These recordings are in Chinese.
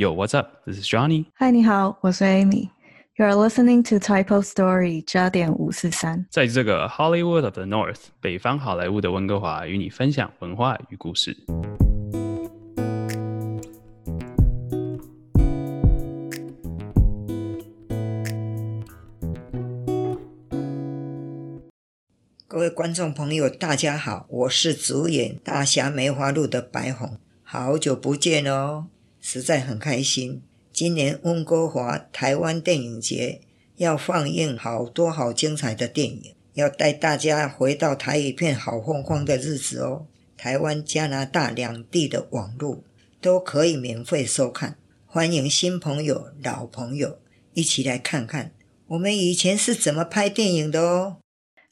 Yo, what's up? This is Johnny. 嗨，你好，我是 Amy。You are listening to Typo Story 加点五四三。在这个 Hollywood of the North 北方好莱坞的温哥华，与你分享文化与故事。各位观众朋友，大家好，我是主演《大侠梅花鹿》的白虹，好久不见哦，实在很开心。今年温哥华台湾电影节要放映好多好精彩的电影，要带大家回到台一片好风光的日子哦。台湾、加拿大两地的网络都可以免费收看，欢迎新朋友、老朋友一起来看看我们以前是怎么拍电影的哦。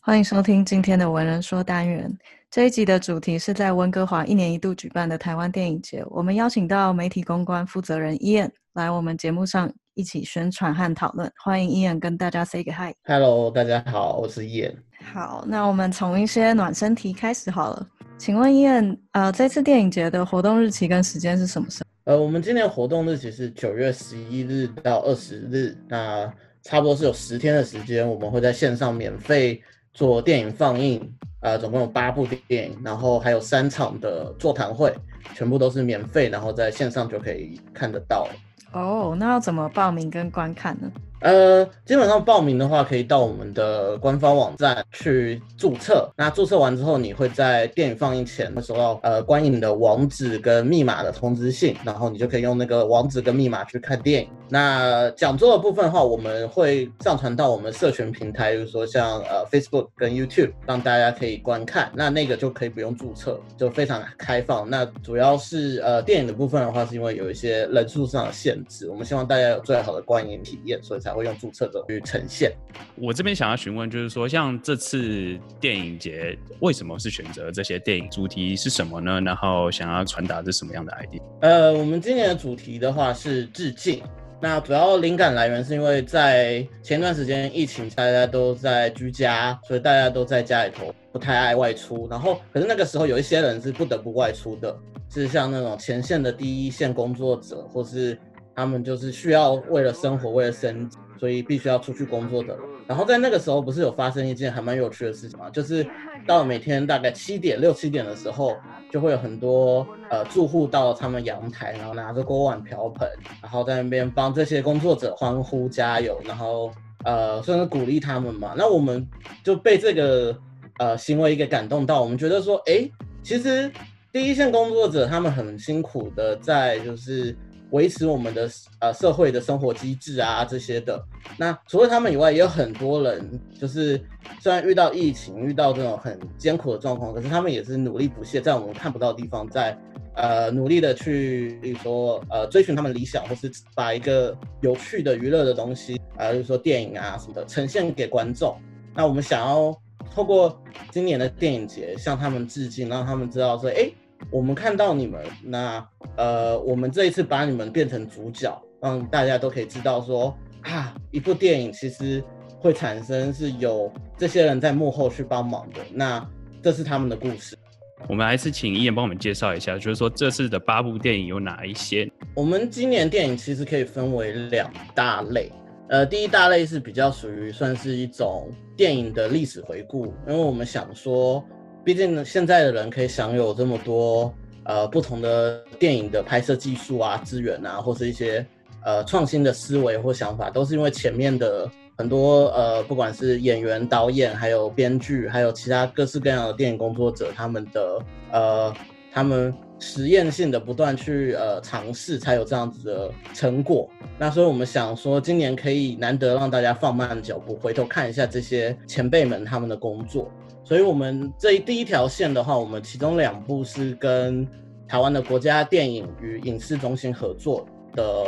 欢迎收听今天的文人说单元。这一集的主题是在温哥华一年一度举办的台湾电影节。我们邀请到媒体公关负责人 Ian 来我们节目上一起宣传和讨论。欢迎 Ian 跟大家 say 个 hi。Hello，大家好，我是 Ian。好，那我们从一些暖身题开始好了。请问 Ian，呃，这次电影节的活动日期跟时间是什么时候？呃，我们今年活动日期是九月十一日到二十日，那差不多是有十天的时间，我们会在线上免费做电影放映，呃，总共有八部电影，然后还有三场的座谈会，全部都是免费，然后在线上就可以看得到。哦，那要怎么报名跟观看呢？呃，基本上报名的话，可以到我们的官方网站去注册。那注册完之后，你会在电影放映前会收到呃观影的网址跟密码的通知信，然后你就可以用那个网址跟密码去看电影。那讲座的部分的话，我们会上传到我们社群平台，比如说像呃 Facebook 跟 YouTube，让大家可以观看。那那个就可以不用注册，就非常开放。那主要是呃电影的部分的话，是因为有一些人数上的限制，我们希望大家有最好的观影体验，所以才会用注册者去呈现。我这边想要询问，就是说，像这次电影节为什么是选择这些电影？主题是什么呢？然后想要传达是什么样的 idea？呃，我们今年的主题的话是致敬。那主要灵感来源是因为在前段时间疫情，大家都在居家，所以大家都在家里头，不太爱外出。然后，可是那个时候有一些人是不得不外出的，是像那种前线的第一线工作者，或是他们就是需要为了生活、为了生，所以必须要出去工作的。然后在那个时候，不是有发生一件还蛮有趣的事情吗？就是到每天大概七点、六七点的时候，就会有很多呃住户到他们阳台，然后拿着锅碗瓢盆，然后在那边帮这些工作者欢呼加油，然后呃算是鼓励他们嘛。那我们就被这个呃行为一个感动到，我们觉得说，哎，其实第一线工作者他们很辛苦的在就是。维持我们的呃社会的生活机制啊这些的，那除了他们以外，也有很多人，就是虽然遇到疫情，遇到这种很艰苦的状况，可是他们也是努力不懈，在我们看不到的地方，在呃努力的去，比如说呃追寻他们理想，或是把一个有趣的娱乐的东西，啊，比如说电影啊什么的，呈现给观众。那我们想要透过今年的电影节向他们致敬，让他们知道说，哎。我们看到你们，那呃，我们这一次把你们变成主角，让大家都可以知道说啊，一部电影其实会产生是有这些人在幕后去帮忙的，那这是他们的故事。我们还是请伊言帮我们介绍一下，就是说这次的八部电影有哪一些？我们今年电影其实可以分为两大类，呃，第一大类是比较属于算是一种电影的历史回顾，因为我们想说。毕竟现在的人可以享有这么多呃不同的电影的拍摄技术啊、资源啊，或是一些呃创新的思维或想法，都是因为前面的很多呃不管是演员、导演，还有编剧，还有其他各式各样的电影工作者，他们的呃他们实验性的不断去呃尝试，才有这样子的成果。那所以我们想说，今年可以难得让大家放慢脚步，回头看一下这些前辈们他们的工作。所以，我们这一第一条线的话，我们其中两部是跟台湾的国家电影与影视中心合作的，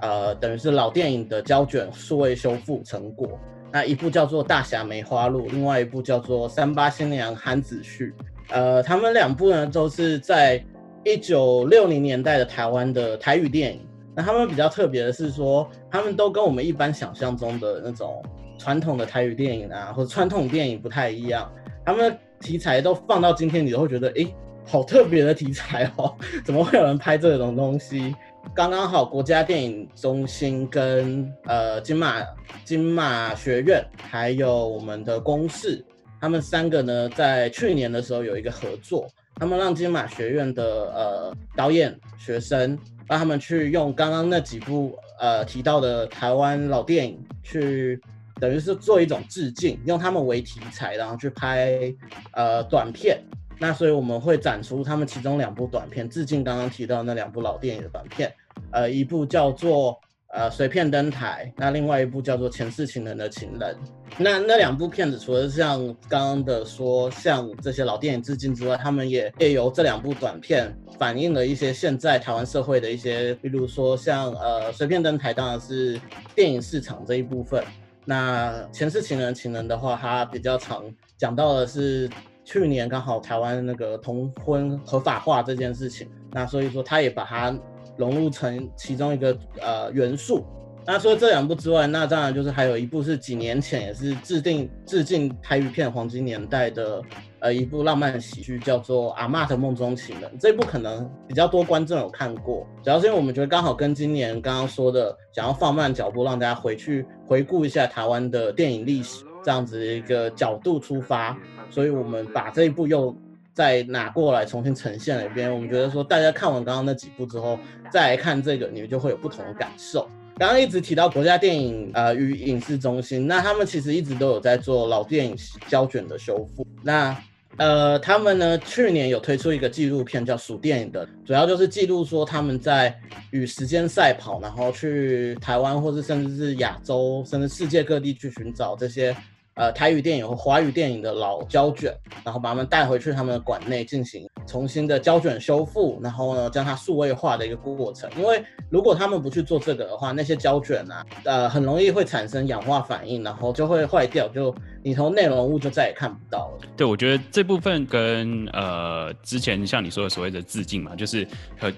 呃，等于是老电影的胶卷数位修复成果。那一部叫做《大侠梅花鹿》，另外一部叫做《三八新娘憨子婿》。呃，他们两部呢都是在一九六零年代的台湾的台语电影。那他们比较特别的是说，他们都跟我们一般想象中的那种传统的台语电影啊，或者传统电影不太一样。他们的题材都放到今天，你都会觉得，哎，好特别的题材哦，怎么会有人拍这种东西？刚刚好国家电影中心跟呃金马金马学院还有我们的公视，他们三个呢在去年的时候有一个合作，他们让金马学院的呃导演学生让他们去用刚刚那几部呃提到的台湾老电影去。等于是做一种致敬，用他们为题材，然后去拍呃短片。那所以我们会展出他们其中两部短片，致敬刚刚提到那两部老电影的短片。呃，一部叫做呃随片登台，那另外一部叫做前世情人的情人。那那两部片子除了像刚刚的说向这些老电影致敬之外，他们也也由这两部短片反映了一些现在台湾社会的一些，比如说像呃随片登台，当然是电影市场这一部分。那前世情人情人的话，它比较常讲到的是去年刚好台湾那个同婚合法化这件事情，那所以说它也把它融入成其中一个呃元素。那除了这两部之外，那当然就是还有一部是几年前也是制定致敬台语片黄金年代的，呃，一部浪漫喜剧叫做《阿妈的梦中情人》。这部可能比较多观众有看过，主要是因为我们觉得刚好跟今年刚刚说的想要放慢脚步，让大家回去回顾一下台湾的电影历史这样子一个角度出发，所以我们把这一部又再拿过来重新呈现了一遍。我们觉得说大家看完刚刚那几部之后，再来看这个，你们就会有不同的感受。刚刚一直提到国家电影呃与影视中心，那他们其实一直都有在做老电影胶卷的修复。那呃，他们呢去年有推出一个纪录片叫《数电影》的，主要就是记录说他们在与时间赛跑，然后去台湾或是甚至是亚洲，甚至世界各地去寻找这些。呃，台语电影和华语电影的老胶卷，然后把它们带回去他们的馆内进行重新的胶卷修复，然后呢将它数位化的一个过程。因为如果他们不去做这个的话，那些胶卷啊，呃，很容易会产生氧化反应，然后就会坏掉，就。你从内容物就再也看不到了。对，我觉得这部分跟呃之前像你说的所谓的致敬嘛，就是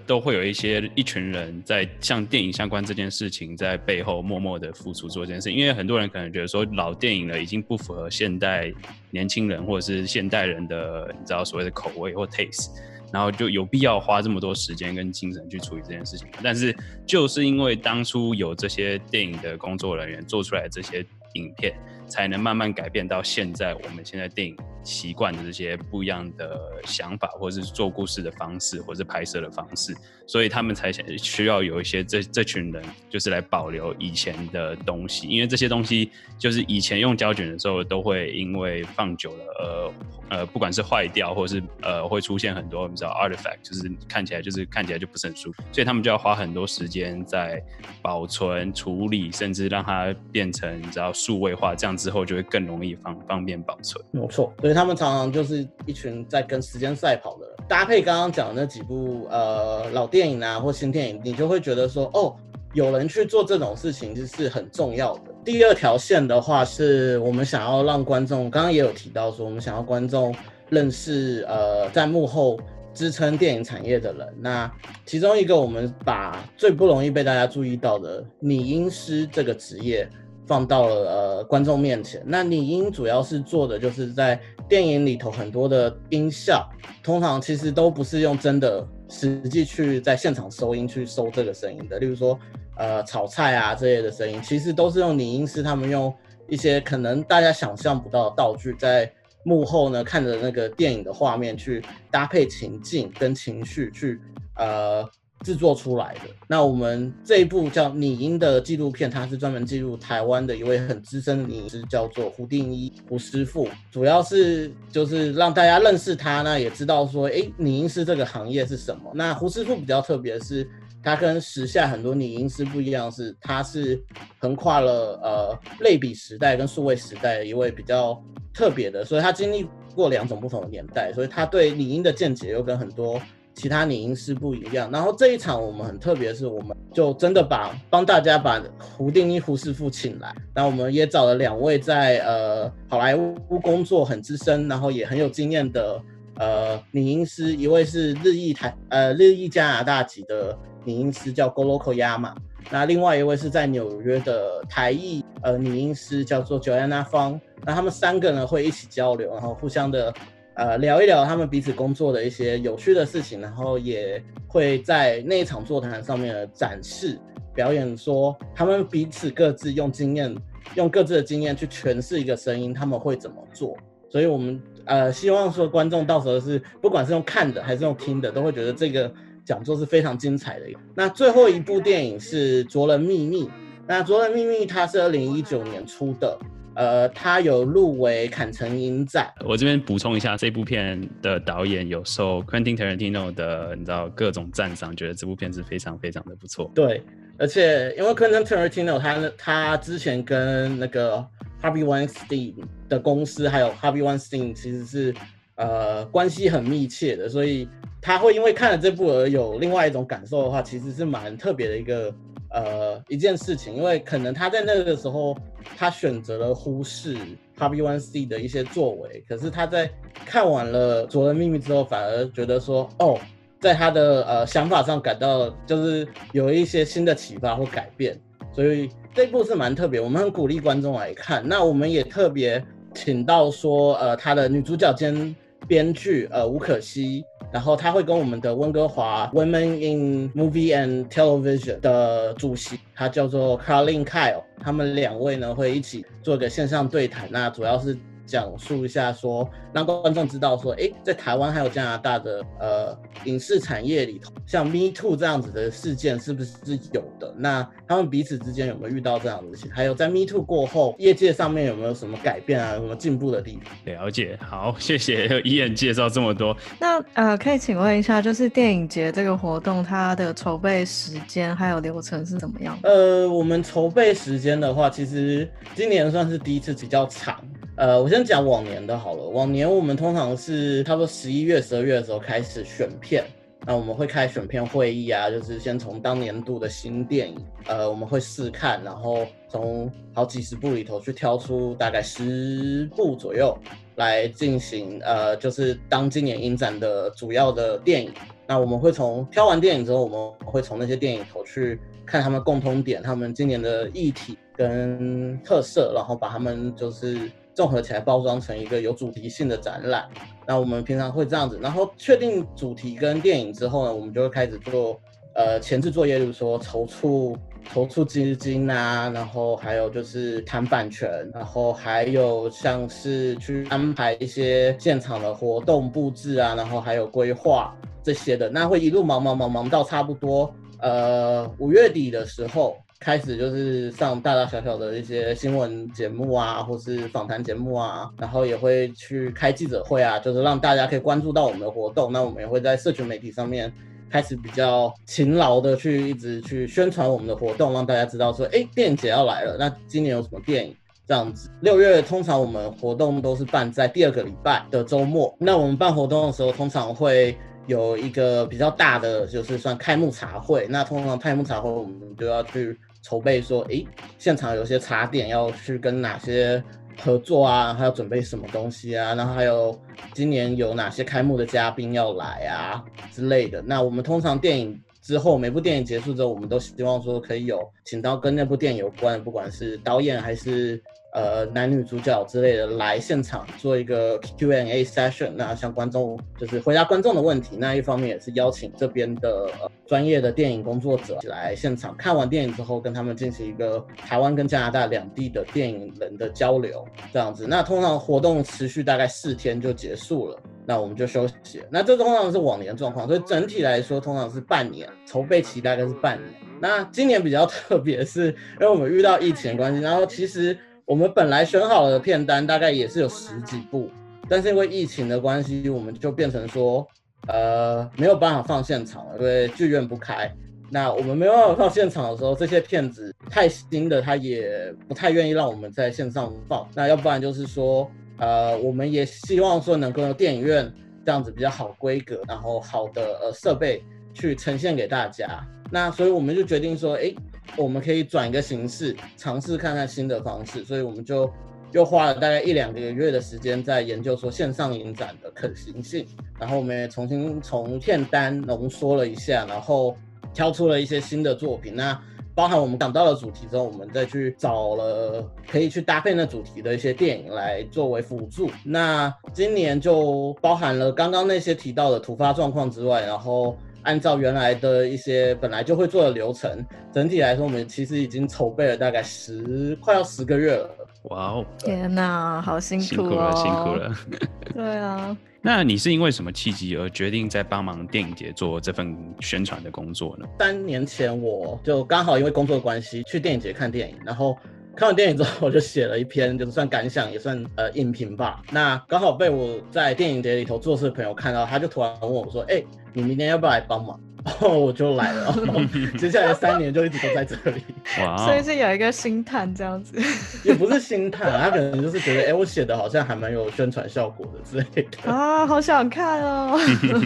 都会有一些一群人在像电影相关这件事情在背后默默的付出做这件事。因为很多人可能觉得说老电影了已经不符合现代年轻人或者是现代人的你知道所谓的口味或 taste，然后就有必要花这么多时间跟精神去处理这件事情。但是就是因为当初有这些电影的工作人员做出来这些影片。才能慢慢改变到现在，我们现在电影习惯的这些不一样的想法，或者是做故事的方式，或者是拍摄的方式，所以他们才想需要有一些这这群人，就是来保留以前的东西，因为这些东西就是以前用胶卷的时候，都会因为放久了，呃呃，不管是坏掉，或是呃会出现很多你知道 artifact，就是看起来就是看起来就不是很舒服，所以他们就要花很多时间在保存、处理，甚至让它变成你知道数位化这样子。之后就会更容易方方便保存，没错。所以他们常常就是一群在跟时间赛跑的人，搭配刚刚讲的那几部呃老电影啊或新电影，你就会觉得说，哦，有人去做这种事情就是很重要的。第二条线的话，是我们想要让观众，刚刚也有提到说，我们想要观众认识呃在幕后支撑电影产业的人。那其中一个，我们把最不容易被大家注意到的拟音师这个职业。放到了呃观众面前。那拟音主要是做的就是在电影里头很多的音效，通常其实都不是用真的实际去在现场收音去收这个声音的。例如说呃炒菜啊这类的声音，其实都是用拟音师他们用一些可能大家想象不到的道具，在幕后呢看着那个电影的画面去搭配情境跟情绪去呃。制作出来的那我们这一部叫拟音的纪录片，它是专门记录台湾的一位很资深的拟音师，叫做胡定一胡师傅，主要是就是让大家认识他呢，也知道说，哎，拟音师这个行业是什么。那胡师傅比较特别是，他跟时下很多拟音师不一样，是他是横跨了呃类比时代跟数位时代的一位比较特别的，所以他经历过两种不同的年代，所以他对拟音的见解又跟很多。其他拟音师不一样，然后这一场我们很特别，是我们就真的把帮大家把胡定一胡师傅请来，那我们也找了两位在呃好莱坞工作很资深，然后也很有经验的呃拟音师，一位是日裔台呃日裔加拿大籍的拟音师叫 Goloko Yama，那另外一位是在纽约的台裔呃拟音师叫做 Joanna 方，那他们三个呢会一起交流，然后互相的。呃聊一聊他们彼此工作的一些有趣的事情，然后也会在那一场座谈上面展示表演，说他们彼此各自用经验，用各自的经验去诠释一个声音，他们会怎么做。所以我们呃希望说观众到时候是不管是用看的还是用听的，都会觉得这个讲座是非常精彩的。那最后一部电影是《卓人秘密》。那《卓人秘密》它是二零一九年出的，呃，他有入围坎城影展。我这边补充一下，这部片的导演有受 Quentin Tarantino 的，你知道各种赞赏，觉得这部片是非常非常的不错。对，而且因为 Quentin Tarantino 他他之前跟那个 Harvey Weinstein 的公司，还有 Harvey Weinstein 其实是呃关系很密切的，所以他会因为看了这部而有另外一种感受的话，其实是蛮特别的一个。呃，一件事情，因为可能他在那个时候，他选择了忽视 Happy One C 的一些作为，可是他在看完了《卓人秘密》之后，反而觉得说，哦，在他的呃想法上感到就是有一些新的启发或改变，所以这部是蛮特别，我们很鼓励观众来看。那我们也特别请到说，呃，他的女主角兼编剧呃吴可希。然后他会跟我们的温哥华 Women in Movie and Television 的主席，他叫做 Carlin Kyle，他们两位呢会一起做个线上对谈，那主要是。讲述一下，说让观众知道，说，哎，在台湾还有加拿大的呃影视产业里头，像 Me Too 这样子的事件是不是有的？那他们彼此之间有没有遇到这样的事情？还有在 Me Too 过后，业界上面有没有什么改变啊？有什么进步的地方？了解，好，谢谢伊恩介绍这么多。那呃，可以请问一下，就是电影节这个活动，它的筹备时间还有流程是怎么样？呃，我们筹备时间的话，其实今年算是第一次比较长。呃，我先讲往年的好了。往年我们通常是差不多十一月、十二月的时候开始选片，那我们会开选片会议啊，就是先从当年度的新电影，呃，我们会试看，然后从好几十部里头去挑出大概十部左右来进行，呃，就是当今年影展的主要的电影。那我们会从挑完电影之后，我们会从那些电影头去看他们共通点，他们今年的议题跟特色，然后把他们就是。综合起来包装成一个有主题性的展览，那我们平常会这样子，然后确定主题跟电影之后呢，我们就会开始做呃前置作业，就是说筹措筹措资金啊，然后还有就是谈版权，然后还有像是去安排一些现场的活动布置啊，然后还有规划这些的，那会一路忙忙忙忙到差不多呃五月底的时候。开始就是上大大小小的一些新闻节目啊，或是访谈节目啊，然后也会去开记者会啊，就是让大家可以关注到我们的活动。那我们也会在社群媒体上面开始比较勤劳的去一直去宣传我们的活动，让大家知道说，哎，电影节要来了。那今年有什么电影？这样子，六月通常我们活动都是办在第二个礼拜的周末。那我们办活动的时候，通常会有一个比较大的，就是算开幕茶会。那通常开幕茶会，我们就要去。筹备说，诶，现场有些茶点要去跟哪些合作啊？还要准备什么东西啊？然后还有今年有哪些开幕的嘉宾要来啊之类的。那我们通常电影之后，每部电影结束之后，我们都希望说可以有请到跟那部电影有关，不管是导演还是。呃，男女主角之类的来现场做一个 Q&A session，那向观众就是回答观众的问题。那一方面也是邀请这边的专业的电影工作者来现场看完电影之后，跟他们进行一个台湾跟加拿大两地的电影人的交流，这样子。那通常活动持续大概四天就结束了，那我们就休息。那这通常是往年状况，所以整体来说通常是半年筹备期，大概是半年。那今年比较特别，是因为我们遇到疫情的关系，然后其实。我们本来选好了的片单大概也是有十几部，但是因为疫情的关系，我们就变成说，呃，没有办法放现场了，因为剧院不开。那我们没有办法放现场的时候，这些片子太新的，他也不太愿意让我们在线上放。那要不然就是说，呃，我们也希望说能够用电影院这样子比较好规格，然后好的呃设备去呈现给大家。那所以我们就决定说，哎。我们可以转一个形式，尝试看看新的方式，所以我们就又花了大概一两个月的时间在研究说线上影展的可行性，然后我们也重新从片单浓缩了一下，然后挑出了一些新的作品。那包含我们讲到了主题之后，我们再去找了可以去搭配那主题的一些电影来作为辅助。那今年就包含了刚刚那些提到的突发状况之外，然后按照原来的一些本来就会做的流程，整体来说，我们其实已经筹备了大概十快要十个月了。哇哦，天哪，好辛苦辛苦了，辛苦。了。对啊，那你是因为什么契机而决定在帮忙电影节做这份宣传的工作呢？三年前我就刚好因为工作的关系去电影节看电影，然后看完电影之后我就写了一篇，就是算感想也算呃影评吧。那刚好被我在电影节里头做事的朋友看到，他就突然问我说：“哎、你明天要不要来帮忙？”然后我就来了，然后接下来的三年就一直都在这里，所以是有一个星探这样子。也不是星探，他可能就是觉得，哎、我写的好像还蛮有宣传效果的之类的。啊，好想看哦！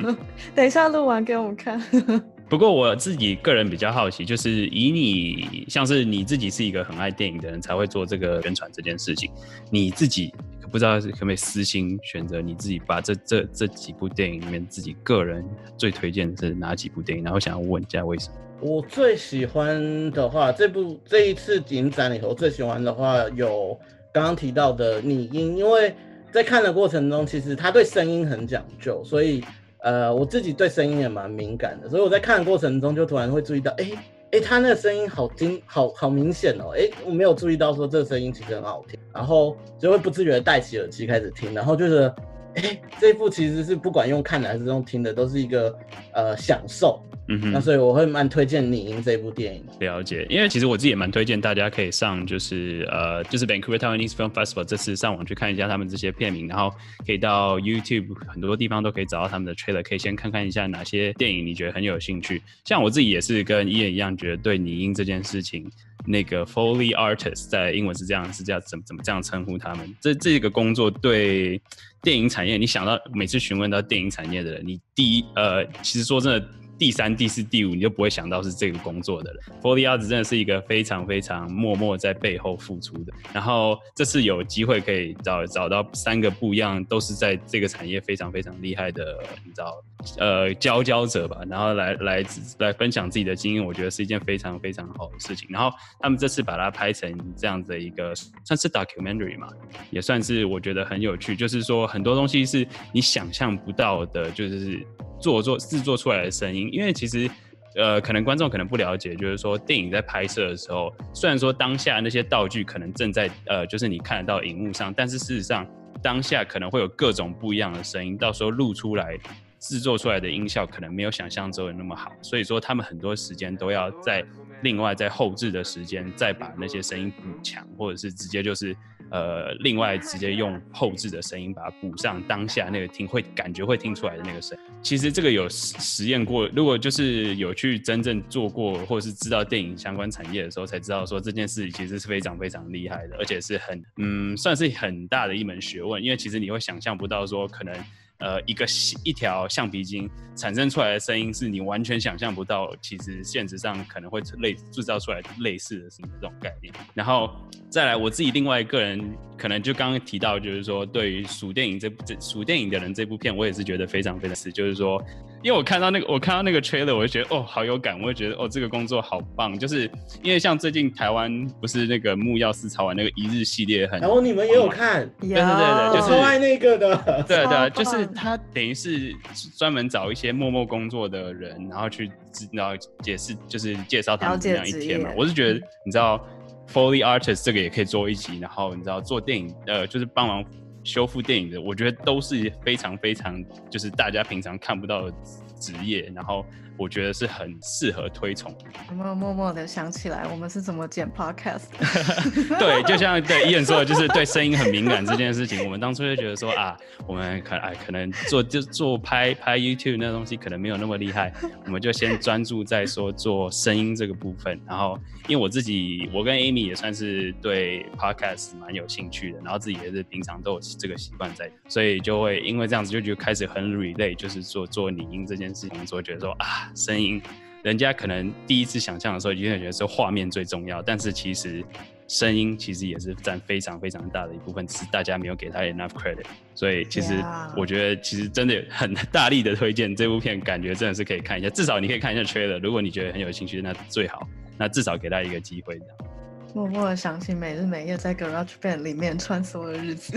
等一下录完给我们看。不过我自己个人比较好奇，就是以你像是你自己是一个很爱电影的人，才会做这个宣传这件事情。你自己不知道可不可以私心选择你自己把这这这几部电影里面自己个人最推荐的是哪几部电影？然后想要问一下为什么？我最喜欢的话，这部这一次影展里头最喜欢的话有刚刚提到的《拟音》，因为在看的过程中，其实他对声音很讲究，所以呃我自己对声音也蛮敏感的，所以我在看的过程中就突然会注意到，哎、哎、他那个声音好听，好好明显哦，哎、我没有注意到说这个声音其实很好听，然后就会不自觉的戴起耳机开始听，然后就是，哎、这一部其实是不管用看的还是用听的，都是一个呃享受。嗯哼，那所以我会蛮推荐《你赢》这部电影。了解，因为其实我自己也蛮推荐大家可以上，就是呃，就是 Vancouver Taiwanese Film Festival 这次上网去看一下他们这些片名，然后可以到 YouTube 很多地方都可以找到他们的 trailer，可以先看看一下哪些电影你觉得很有兴趣。像我自己也是跟伊人一样，觉得对拟音这件事情，那个 Foley artist 在英文是这样，是这样怎么怎么这样称呼他们？这这个工作对电影产业，你想到每次询问到电影产业的人，你第一呃，其实说真的。第三、第四、第五，你就不会想到是这个工作的人。Foley Arts 真的是一个非常非常默默在背后付出的。然后这次有机会可以找找到三个不一样，都是在这个产业非常非常厉害的，你知道，呃，佼佼者吧。然后来来来分享自己的经验，我觉得是一件非常非常好的事情。然后他们这次把它拍成这样子的一个算是 documentary 嘛，也算是我觉得很有趣。就是说很多东西是你想象不到的，就是做做制作出来的声音，因为其实。呃，可能观众可能不了解，就是说电影在拍摄的时候，虽然说当下那些道具可能正在呃，就是你看得到荧幕上，但是事实上当下可能会有各种不一样的声音，到时候录出来制作出来的音效可能没有想象中的那么好，所以说他们很多时间都要在另外在后置的时间再把那些声音补强，或者是直接就是呃另外直接用后置的声音把它补上当下那个听会感觉会听出来的那个声。其实这个有实验过，如果就是有去真正做过，或者是知道电影相关产业的时候，才知道说这件事其实是非常非常厉害的，而且是很嗯算是很大的一门学问，因为其实你会想象不到说可能。呃，一个一条橡皮筋产生出来的声音是你完全想象不到，其实现实上可能会类制造出来类似的这种概念。然后再来，我自己另外一个人可能就刚刚提到，就是说对于数电影这部这数电影的人这部片，我也是觉得非常非常是，就是说，因为我看到那个我看到那个 trailer，我就觉得哦好有感，我就觉得哦这个工作好棒，就是因为像最近台湾不是那个木曜四超玩那个一日系列很，然后你们也有看，对对对对就是我超爱那个的。对对，超就是棒他等于是专门找一些默默工作的人，然后去知然后解释，就是介绍他们怎么样一天嘛我是觉得你知道，Foley artist 这个也可以做一集，然后你知道做电影呃，就是帮忙修复电影的，我觉得都是非常非常就是大家平常看不到的职业，然后我觉得是很适合推崇的。有没有默默的想起来我们是怎么剪 podcast 的？对，就像对伊人说的，就是对声音很敏感这件事情，我们当初就觉得说啊，我们可哎可能做就做拍拍 YouTube 那东西可能没有那么厉害，我们就先专注在说做声音这个部分。然后，因为我自己，我跟 Amy 也算是对 Podcast 蛮有兴趣的，然后自己也是平常都有这个习惯在，所以就会因为这样子就就开始很 relate，就是做做拟音这件事情，所以觉得说啊，声音。人家可能第一次想象的时候，就会觉得是画面最重要，但是其实声音其实也是占非常非常大的一部分，只是大家没有给他 enough credit。所以其实我觉得，其实真的很大力的推荐这部片，感觉真的是可以看一下，至少你可以看一下 trailer。如果你觉得很有兴趣，那最好。那至少给他一个机会这样。默默的想起每日每夜在 Garage Band 里面穿梭的日子，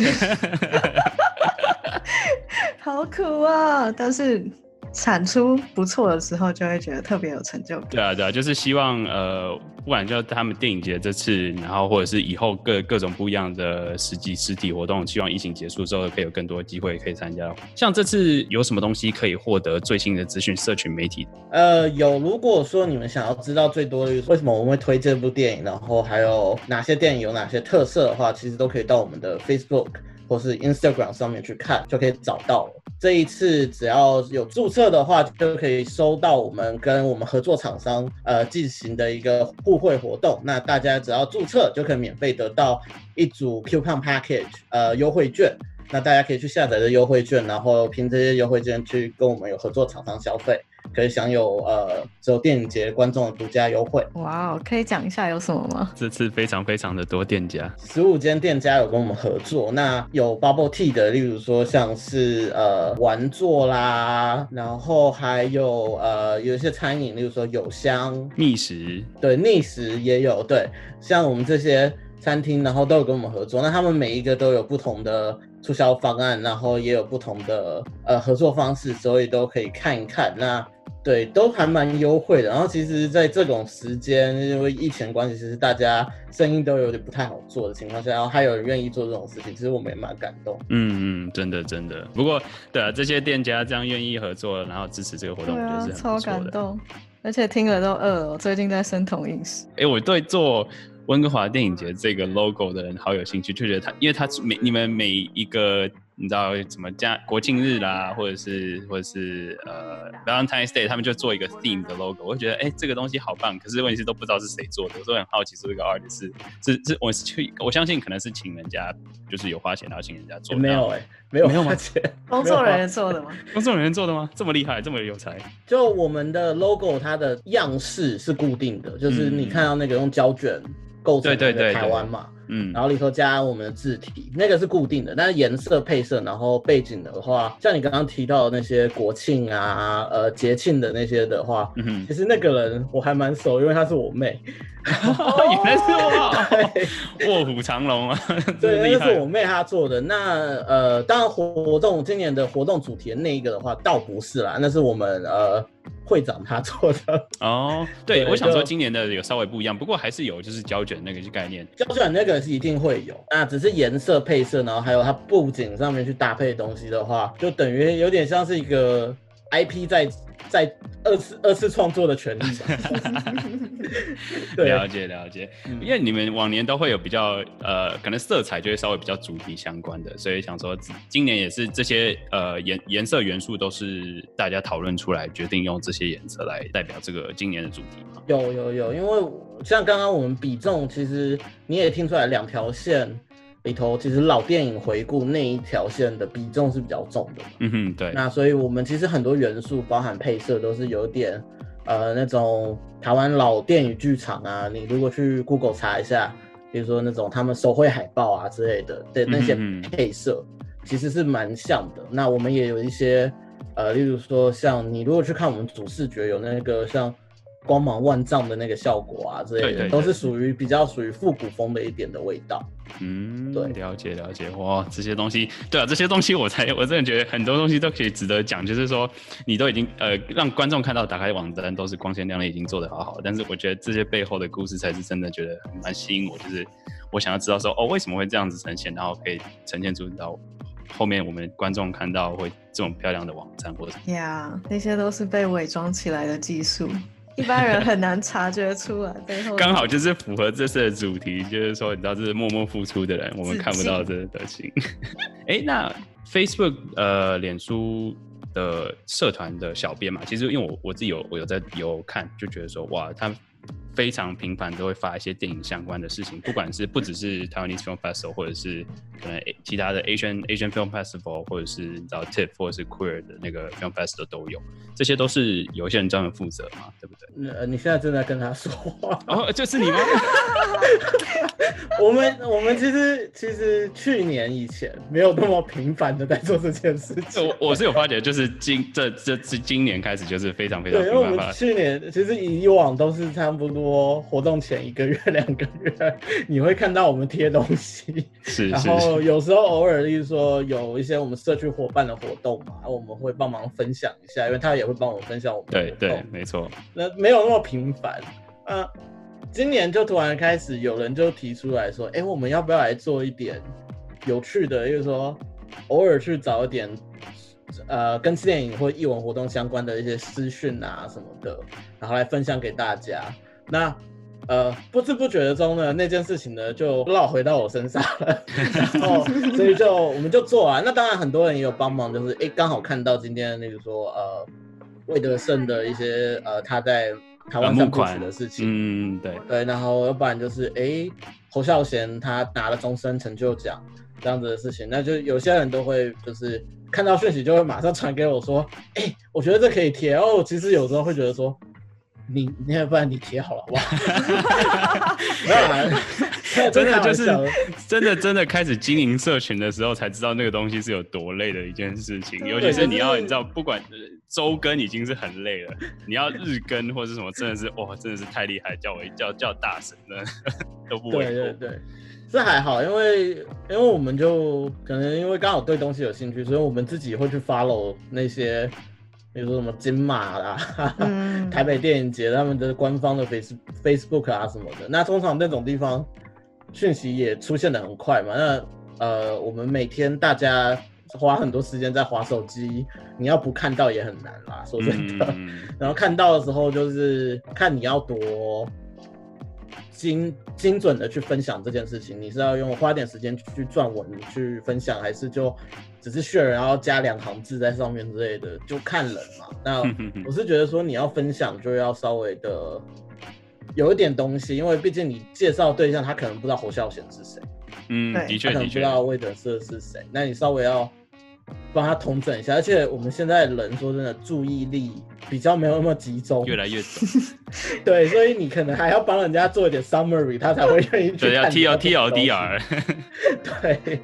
好苦啊！但是。产出不错的时候，就会觉得特别有成就感。对啊，对啊，就是希望呃，不管就他们电影节这次，然后或者是以后各各种不一样的实际实体活动，希望疫情结束之后，可以有更多机会可以参加。像这次有什么东西可以获得最新的资讯？社群媒体？呃，有。如果说你们想要知道最多的为什么我们会推这部电影，然后还有哪些电影有哪些特色的话，其实都可以到我们的 Facebook。或是 Instagram 上面去看就可以找到。这一次只要有注册的话，就可以收到我们跟我们合作厂商呃进行的一个互惠活动。那大家只要注册就可以免费得到一组 Coupon Package 呃优惠券。那大家可以去下载这优惠券，然后凭这些优惠券去跟我们有合作厂商消费。可以享有呃，只有电影节观众的独家优惠。哇哦，可以讲一下有什么吗？这次非常非常的多店家，十五间店家有跟我们合作。那有 Bubble Tea 的，例如说像是呃玩座啦，然后还有呃有一些餐饮，例如说有香觅食，对，觅食也有。对，像我们这些餐厅，然后都有跟我们合作。那他们每一个都有不同的。促销方案，然后也有不同的呃合作方式，所以都可以看一看。那对，都还蛮优惠的。然后其实，在这种时间，因为疫情关系，其实大家生意都有点不太好做的情况下，然后还有人愿意做这种事情，其实我们也蛮感动。嗯嗯，真的真的。不过，对啊，这些店家这样愿意合作，然后支持这个活动，我觉得是超感动。而且听了都饿了，我最近在生酮饮食。哎，我对做。温哥华电影节这个 logo 的人好有兴趣，就觉得他，因为他每你们每一个，你知道怎么加国庆日啦，或者是或者是呃 Valentine's Day，他们就做一个 theme 的 logo，我会觉得哎，这个东西好棒。可是问题是都不知道是谁做的，我都很好奇，说一个 artist 是是是，我去我相信可能是请人家，就是有花钱然后请人家做。没有哎，没有 没有花钱，工作人员做的吗？工作人员做的吗？这么厉害，这么有才？就我们的 logo，它的样式是固定的，就是你看到那个用胶卷。构成的台湾嘛，嗯，然后里头加我们的字体，那个是固定的，但是颜色配色，然后背景的话，像你刚刚提到的那些国庆啊，呃节庆的那些的话，嗯其实那个人我还蛮熟，因为她是我妹。原来是我，卧虎藏龙啊！对，那是我妹她做的。那呃，当然活动今年的活动主题那一个的话，倒不是啦，那是我们呃会长他做的。哦，对，我想说今年的有稍微不一样，不过还是有就是胶卷那个概念。胶卷那个是一定会有，那只是颜色配色，然后还有它布景上面去搭配东西的话，就等于有点像是一个 IP 在。在二次二次创作的权利吧。了解了解，因为你们往年都会有比较呃，可能色彩就会稍微比较主题相关的，所以想说今年也是这些呃颜颜色元素都是大家讨论出来，决定用这些颜色来代表这个今年的主题吗？有有有，因为像刚刚我们比重，其实你也听出来两条线。里头其实老电影回顾那一条线的比重是比较重的，嗯哼，对。那所以我们其实很多元素，包含配色，都是有点呃那种台湾老电影剧场啊。你如果去 Google 查一下，比如说那种他们手绘海报啊之类的对那些配色，其实是蛮像的。那我们也有一些呃，例如说像你如果去看我们主视觉，有那个像。光芒万丈的那个效果啊，之类的都是属于比较属于复古风的一点的味道。嗯，对，了解了解。哇，这些东西，对啊，这些东西我才 我真的觉得很多东西都可以值得讲。就是说，你都已经呃让观众看到，打开网站都是光鲜亮丽，已经做得好好。但是我觉得这些背后的故事才是真的觉得蛮吸引我。就是我想要知道说，哦，为什么会这样子呈现，然后可以呈现出到后面我们观众看到会这种漂亮的网站或者。呀，那些都是被伪装起来的技术。一般人很难察觉出来背后。刚好就是符合这次的主题，就是说，你知道，这是默默付出的人，我们看不到这德行。哎，那 Facebook 呃，脸书的社团的小编嘛，其实因为我我自己有我有在有看，就觉得说，哇，他。非常频繁都会发一些电影相关的事情，不管是不只是 Taiwanese Film Festival，或者是可能其他的 Asian Asian Film Festival，或者是你知道 TIFF 或者是 Queer 的那个 Film Festival 都有，这些都是有一些人专门负责嘛，对不对？呃，你现在正在跟他说话，哦，就是你吗？我们我们其实其实去年以前没有那么频繁的在做这件事情，我我是有发觉，就是今这这是今年开始就是非常非常频繁。因为我们去年其实以往都是差不多。多活动前一个月、两个月，你会看到我们贴东西。然是然后有时候偶尔，例如说有一些我们社区伙伴的活动嘛，我们会帮忙分享一下，因为他也会帮我们分享我们的对对，没错，那没有那么频繁。呃，今年就突然开始有人就提出来说，哎，我们要不要来做一点有趣的，就是说偶尔去找一点呃跟电影或艺文活动相关的一些资讯啊什么的，然后来分享给大家。那呃，不知不觉的中呢，那件事情呢就绕回到我身上了，然后所以就我们就做完。那当然很多人也有帮忙，就是哎刚好看到今天那个说呃魏德胜的一些呃他在台湾上募款的事情，嗯，对，对，然后要不然就是哎侯孝贤他拿了终身成就奖这样子的事情，那就有些人都会就是看到讯息就会马上传给我说，哎，我觉得这可以贴哦。其实有时候会觉得说。你你要不然你贴好了，好不好？没有啊，真的就是真的真的开始经营社群的时候，才知道那个东西是有多累的一件事情。尤其是你要你知道，不管呃周更已经是很累了，你要日更或者什么，真的是哇，真的是太厉害，叫我叫叫大神的都不为过。对对对，这还好，因为因为我们就可能因为刚好对东西有兴趣，所以我们自己会去 follow 那些，比如说什么金马啦、嗯 台北电影节他们的官方的 face Facebook 啊什么的。那通常那种地方讯息也出现的很快嘛。那呃，我们每天大家花很多时间在划手机，你要不看到也很难啦。说真的，嗯，然后看到的时候，就是看你要多精精准的去分享这件事情，你是要用花点时间去撰文去分享，还是就只是 share 然后加两行字在上面之类的，就看人嘛。那我是觉得说你要分享就要稍微的有一点东西，因为毕竟你介绍对象他可能不知道侯孝贤是谁，嗯，对。的他可能不知道魏德社是谁，那你稍微要帮他统整一下。而且我们现在人说真的注意力比较没有那么集中，越来越少。对，所以你可能还要帮人家做一点 summary，他才会愿意去对，要 T L T L D R 对，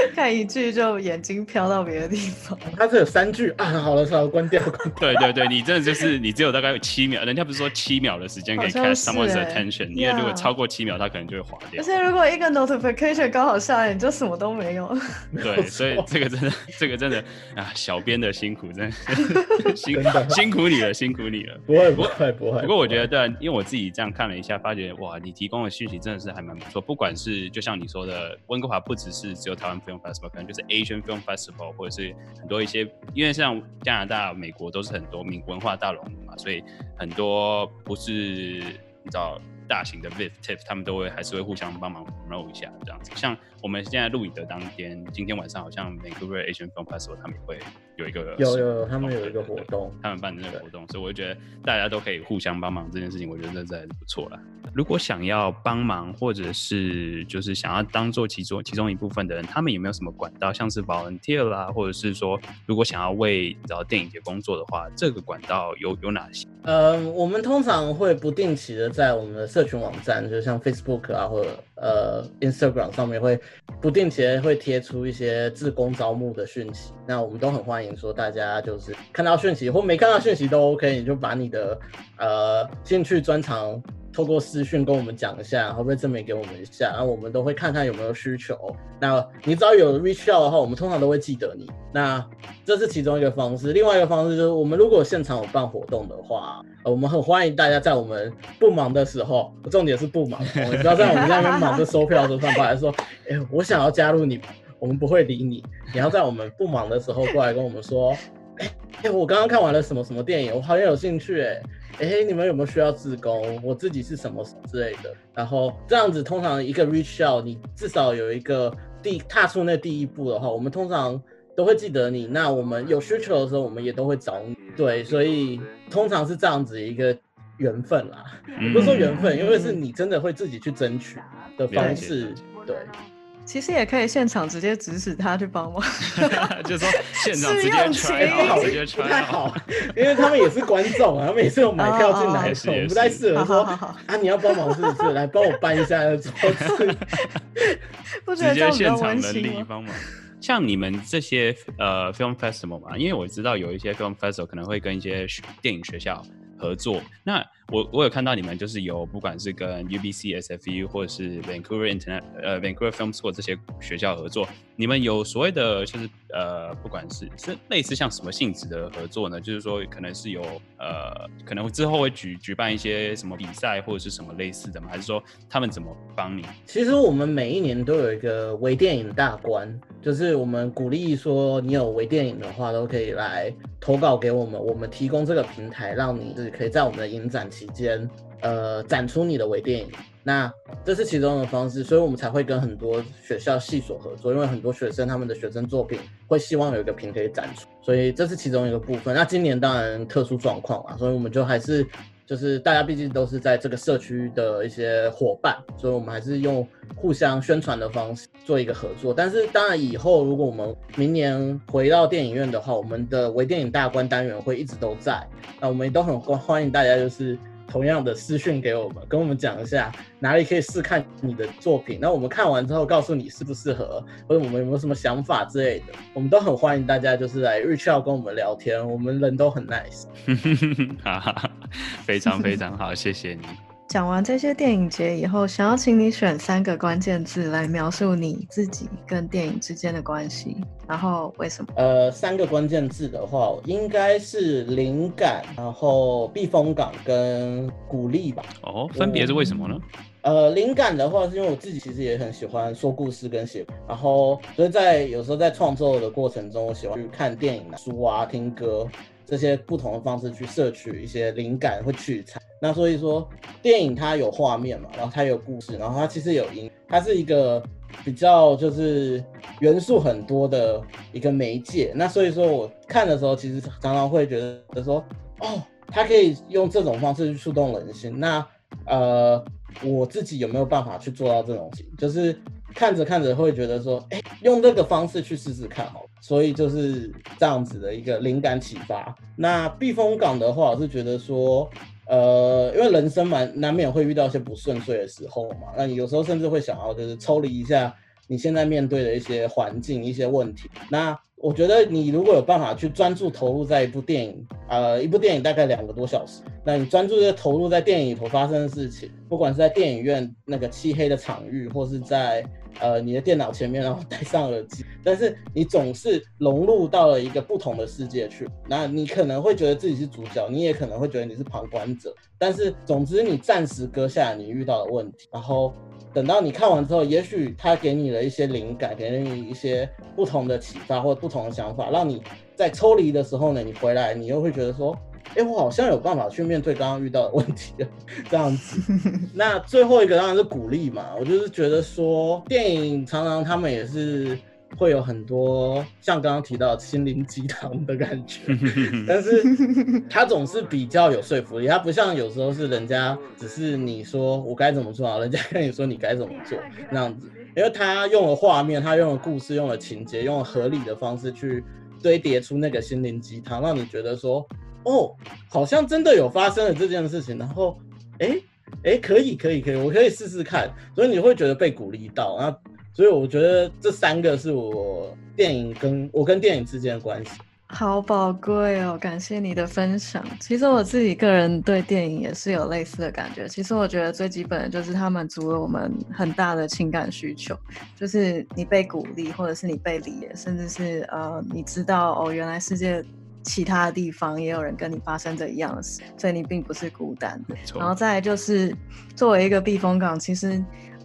看一句就眼睛飘到别的地方。他是有三句啊，好了，好了，关掉，关掉。对对对，你真的就是你只有大概有七秒，人家不是说七秒的时间可以 catch someone's 欸 attention，因为如果超过七秒，他可能就会划掉而。且如果一个 notification 刚好下来，你就什么都没有。对，所以这个真的，这个真的啊，小编的辛苦，真的辛真的辛苦你了，辛苦你了。不会，不会，不会。不过我觉得，对啊，因为我自己这样看了一下，发觉哇，你提供的讯息真的是还蛮不错。不管是就像你说的，温哥华不只是只有台湾 Film Festival，可能就是 Asian Film Festival，或者是很多一些，因为像加拿大、美国都是很多民文化大熔炉嘛，所以很多不是你知道大型的 VIF TIFF，他们都会还是会互相帮忙 promote 一下这样子。像我们现在录影的当天，今天晚上好像 Vancouver Asian Film Festival 他们也会有一个有有有，他们有一个活动。他们办的那个活动，所以我就觉得大家都可以互相帮忙这件事情，我觉得这真的是不错了。如果想要帮忙，或者是就是想要当做其中其中一部分的人，他们有没有什么管道，像是 volunteer 啦，或者是说如果想要为你知道电影节工作的话，这个管道有有哪些？呃，我们通常会不定期的在我们的社社群网站，就像 Facebook 啊或者呃 Instagram 上面会不定期的会贴出一些志工招募的讯息。那我们都很欢迎说大家就是看到讯息或没看到讯息都 OK，你就把你的呃兴趣专长透过私讯跟我们讲一下，然后被证明给我们一下，然后我们都会看看有没有需求。那你只要有 reach out 的话，我们通常都会记得你。那这是其中一个方式，另外一个方式就是我们如果现场有办活动的话，我们很欢迎大家在我们不忙的时候，重点是不忙，你不要在我们那边忙着收票的时候突然跑来说，哎、我想要加入你，我们不会理你。你要在我们不忙的时候过来跟我们说，哎、哎、我刚刚看完了什么什么电影，我好像有兴趣、哎。哎，你们有没有需要自工？我自己是什么之类的。然后这样子，通常一个 reach out，你至少有一个第踏出那第一步的话，我们通常都会记得你。那我们有需求的时候，我们也都会找你。对，所以通常是这样子一个缘分啦，嗯不是说缘分，因为是你真的会自己去争取的方式。对，其实也可以现场直接指使他去帮忙。就是说现场直接试用 try 期好，直接不 try 太好，因为他们也是观众啊，他们也是有买票进来的，不太适合说好好好啊，你要帮忙是不是？来帮我搬一下桌子。不觉直得这样比较接现场能温馨吗？力帮忙。像你们这些呃 film festival 嘛，因为我知道有一些 film festival 可能会跟一些学电影学校合作。那我我有看到你们就是有不管是跟 UBC、SFU 或者是 Vancouver Internet 呃 Vancouver Film School 这些学校合作，你们有所谓的就是呃不管是是类似像什么性质的合作呢？就是说可能是有呃可能之后会举举办一些什么比赛或者是什么类似的吗？还是说他们怎么帮你？其实我们每一年都有一个微电影大关，就是我们鼓励说你有微电影的话都可以来投稿给我们，我们提供这个平台让你是可以在我们的影展期间呃展出你的微电影。那这是其中的方式，所以我们才会跟很多学校系所合作，因为很多学生他们的学生作品会希望有一个平可以展出，所以这是其中一个部分。那今年当然特殊状况嘛，所以我们就还是就是大家毕竟都是在这个社区的一些伙伴，所以我们还是用互相宣传的方式做一个合作。但是当然以后如果我们明年回到电影院的话，我们的微电影大观单元会一直都在，那我们也都很欢欢迎大家就是。同样的私讯给我们，跟我们讲一下哪里可以试看你的作品。那我们看完之后告诉你适不适合，或者我们有没有什么想法之类的，我们都很欢迎大家就是来 reach out 跟我们聊天，我们人都很 nice。哈哈，非常非常好，谢谢你。讲完这些电影节以后，想要请你选三个关键字来描述你自己跟电影之间的关系，然后为什么？呃，三个关键字的话，应该是灵感，然后避风港跟鼓励吧。哦，分别是为什么呢？呃，灵感的话，是因为我自己其实也很喜欢说故事跟写，然后所以在有时候在创作的过程中，我喜欢去看电影、书啊、听歌。这些不同的方式去摄取一些灵感或取材，那所以说电影它有画面嘛，然后它有故事，然后它其实有音，它是一个比较就是元素很多的一个媒介。那所以说我看的时候，其实常常会觉得说，哦，它可以用这种方式去触动人心。那呃，我自己有没有办法去做到这种？就是看着看着会觉得说，哎，用这个方式去试试看好。所以就是这样子的一个灵感启发。那避风港的话，我是觉得说，呃，因为人生蛮难免会遇到一些不顺遂的时候嘛，那你有时候甚至会想要就是抽离一下你现在面对的一些环境、一些问题。那我觉得你如果有办法去专注投入在一部电影，呃，一部电影大概两个多小时，那你专注在投入在电影里头发生的事情，不管是在电影院那个漆黑的场域，或是在呃你的电脑前面，然后戴上耳机，但是你总是融入到了一个不同的世界去，那你可能会觉得自己是主角，你也可能会觉得你是旁观者，但是总之你暂时搁下你遇到的问题，然后。等到你看完之后，也许他给你了一些灵感，给了你一些不同的启发或不同的想法，让你在抽离的时候呢，你回来你又会觉得说，哎，我好像有办法去面对刚刚遇到的问题了，这样子。那最后一个当然是鼓励嘛，我就是觉得说，电影常常他们也是。会有很多像刚刚提到心灵鸡汤的感觉，但是它总是比较有说服力。它不像有时候是人家只是你说我该怎么做啊，人家跟你说你该怎么做那样子。因为他用了画面，他用了故事，用了情节，用了合理的方式去堆叠出那个心灵鸡汤，让你觉得说哦，好像真的有发生了这件事情。然后哎哎，可以可以可以，我可以试试看。所以你会觉得被鼓励到，然后。所以我觉得这三个是我电影跟我跟电影之间的关系，好宝贵哦！感谢你的分享。其实我自己个人对电影也是有类似的感觉。其实我觉得最基本的就是它满足了我们很大的情感需求，就是你被鼓励，或者是你被理解，甚至是呃你知道哦，原来世界其他的地方也有人跟你发生着一样的事，所以你并不是孤单。然后再就是作为一个避风港，其实。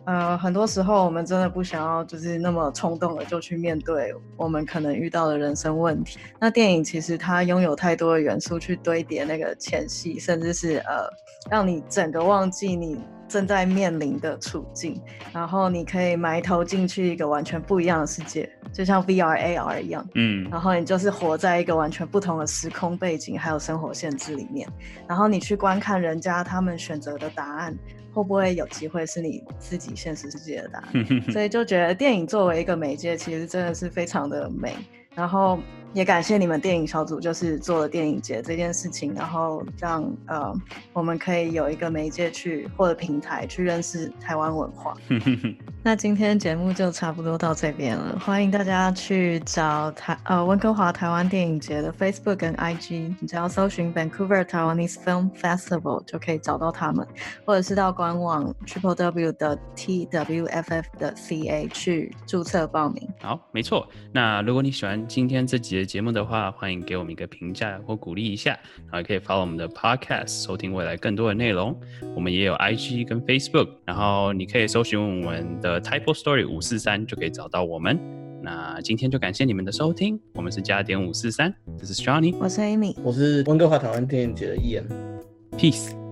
呃，很多时候我们真的不想要，就是那么冲动的就去面对我们可能遇到的人生问题。那电影其实它拥有太多的元素去堆叠那个前戏，甚至是呃，让你整个忘记你正在面临的处境，然后你可以埋头进去一个完全不一样的世界，就像 V R A R 一样，嗯，然后你就是活在一个完全不同的时空背景还有生活限制里面，然后你去观看人家他们选择的答案。会不会有机会是你自己现实世界的答案？所以就觉得电影作为一个媒介，其实真的是非常的美。然后也感谢你们电影小组，就是做了电影节这件事情，然后让呃我们可以有一个媒介去或者平台去认识台湾文化。那今天节目就差不多到这边了，欢迎大家去找台呃温哥华台湾电影节的 Facebook 跟 IG，你只要搜寻 Vancouver Taiwanese Film Festival 就可以找到他们，或者是到官网 triple w 的 twff 的 ca 去注册报名。好，没错。那如果你喜欢今天这集的节目的话，欢迎给我们一个评价或鼓励一下，然后也可以 follow 我们的 podcast 收听未来更多的内容。我们也有 IG 跟 Facebook，然后你可以搜寻我们的 Type Story 五四三就可以找到我们。那今天就感谢你们的收听，我们是加点五四三，这是 Johnny，我是 Amy，我是温哥华台湾电影节的艺人。Peace。